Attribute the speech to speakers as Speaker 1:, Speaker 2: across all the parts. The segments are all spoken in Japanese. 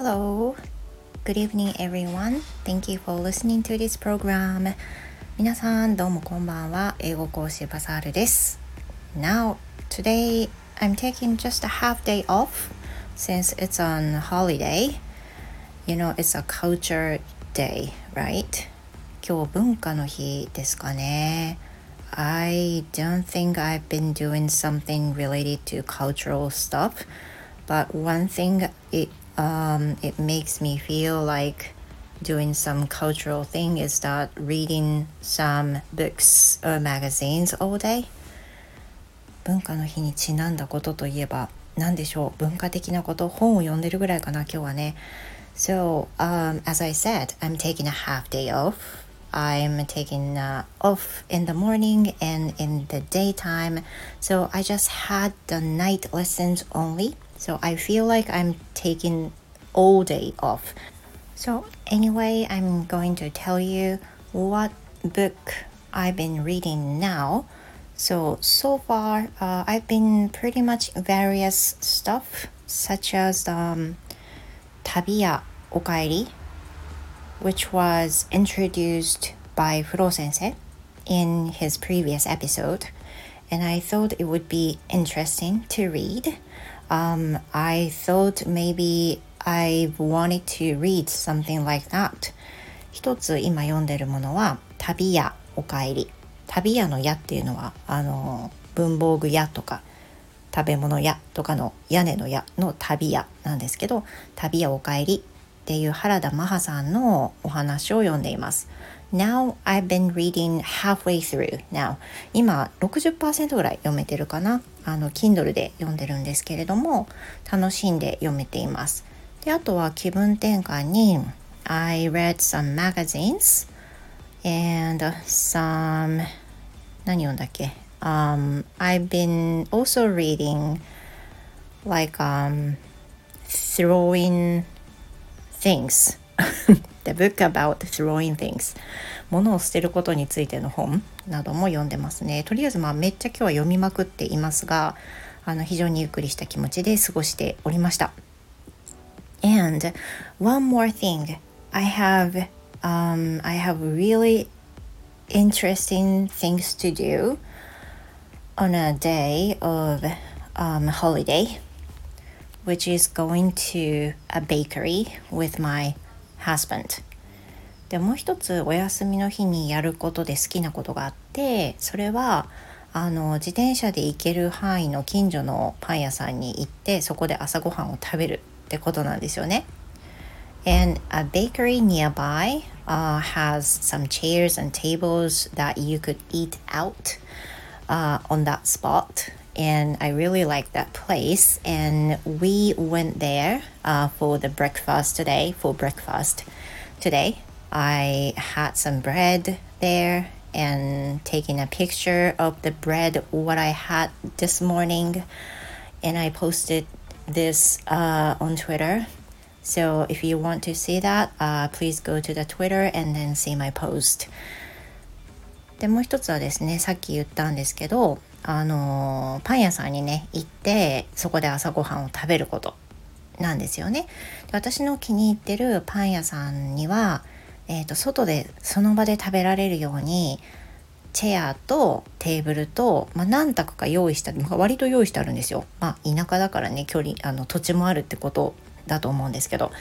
Speaker 1: Hello, good evening everyone. Thank you for listening to this program. 皆さんどうもこんばんは。英語講師バサールです。Now, today I'm taking just a half day off since it's on holiday. You know, it's a culture day, right? 今日文化の日ですかね。I don't think I've been doing something related to cultural stuff, but one thing it um, it makes me feel like doing some cultural thing is that reading some books or magazines all day. 文化の日にちなんだことといえば何でしょう文化的なこと本を読んでるぐらいかな今日はね So um, as I said I'm taking a half day off I'm taking uh, off in the morning and in the daytime. So I just had the night lessons only. So I feel like I'm taking all day off. So, anyway, I'm going to tell you what book I've been reading now. So, so far, uh, I've been pretty much various stuff such as um, Tabiya Okaeri." Which was introduced by Furo Sensei in his previous episode, and I thought it would be interesting to read. Um, I thought maybe I wanted to read something like that. 一つ今読んでるものは旅屋おかえり旅屋の屋っていうのはあの文房具屋とか食べ物屋とかの屋根の屋の旅屋なんですけど旅屋おかえりっていう原田マハさんのお話を読んでいます。Now I've been reading halfway through now 今60%ぐらい読めてるかなあの Kindle で読んでるんですけれども楽しんで読めていますであとは気分転換に I read some magazines and some 何読んだっけ、um, I've been also reading like um, throwing things The book about throwing things 物を捨てることについての本なども読んでますねとりあえずまあめっちゃ今日は読みまくっていますがあの非常にゆっくりした気持ちで過ごしておりました And one more thing I have um, I have really interesting things to do on a day of um, holiday which is going to a bakery with my husband. でもう一つお休みの日にやることで好きなことがあってそれはあの自転車で行ける範囲の近所のパン屋さんに行ってそこで朝ごはんを食べるってことなんですよね。And a bakery nearby uh, has some chairs and tables that you could eat out uh, on that spot. and I really like that place. And we went there uh, for the breakfast today. For breakfast today, I had some bread there and taking a picture of the bread what I had this morning, and I posted this uh, on Twitter. So if you want to see that, uh, please go to the Twitter and then see my post. でもう一つはですねさっき言ったんですけど あのパン屋さんにね行ってそこで朝ごはんを食べることなんですよね。で私の気に入ってるパン屋さんには、えーと、外でその場で食べられるようにチェアとテーブルと、まあ、何択か用意した割と用意してあるんですよ。まあ、田舎だからね距離あの土地もあるってことだと思うんですけど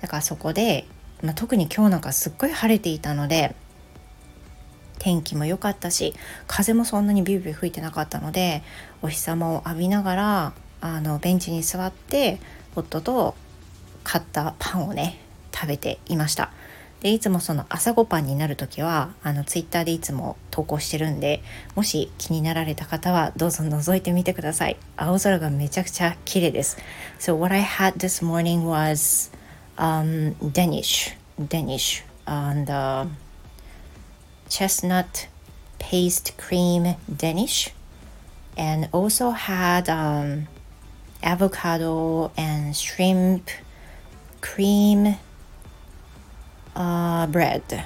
Speaker 1: だからそこで、まあ、特に今日なんかすっごい晴れていたので天気も良かったし風もそんなにビュービュー吹いてなかったのでお日様を浴びながらあのベンチに座って夫と買ったパンをね食べていました。でいつもその朝ごパンになる時はあのツイッターでいつも投稿してるんでもし気になられた方はどうぞ覗いてみてください。青空がめちゃくちゃ綺麗です。So what I had this morning was、um, Danish. Danish and、uh, chestnut paste cream danish and also had um, avocado and shrimp cream uh, bread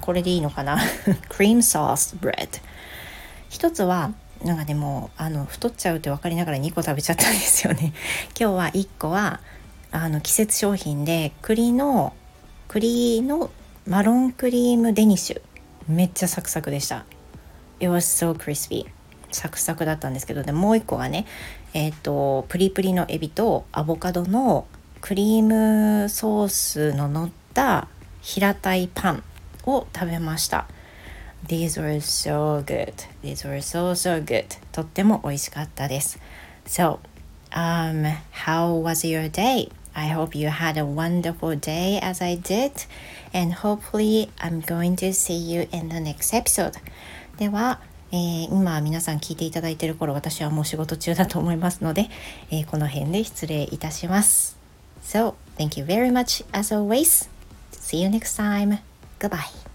Speaker 1: これでいいのかな?クリームソー bread。一つは、なんかでも、あの、太っちゃうって分かりながら2個食べちゃったんですよね。今日は1個は、あの、季節商品で、栗の、栗のマロンクリームデニッシュめっちゃサクサクでした。It was so crispy. サクサクだったんですけどでもう一個がねえっ、ー、とプリプリのエビとアボカドのクリームソースの乗った平たいパンを食べました。These were so good. These were so so good. とっても美味しかったです。So, um, how was your day? I hope you had a wonderful day as I did and hopefully I'm going to see you in the next episode ではえー、今皆さん聞いていただいている頃私はもう仕事中だと思いますので、えー、この辺で失礼いたします。So, thank you very much as always. See you next time. Goodbye.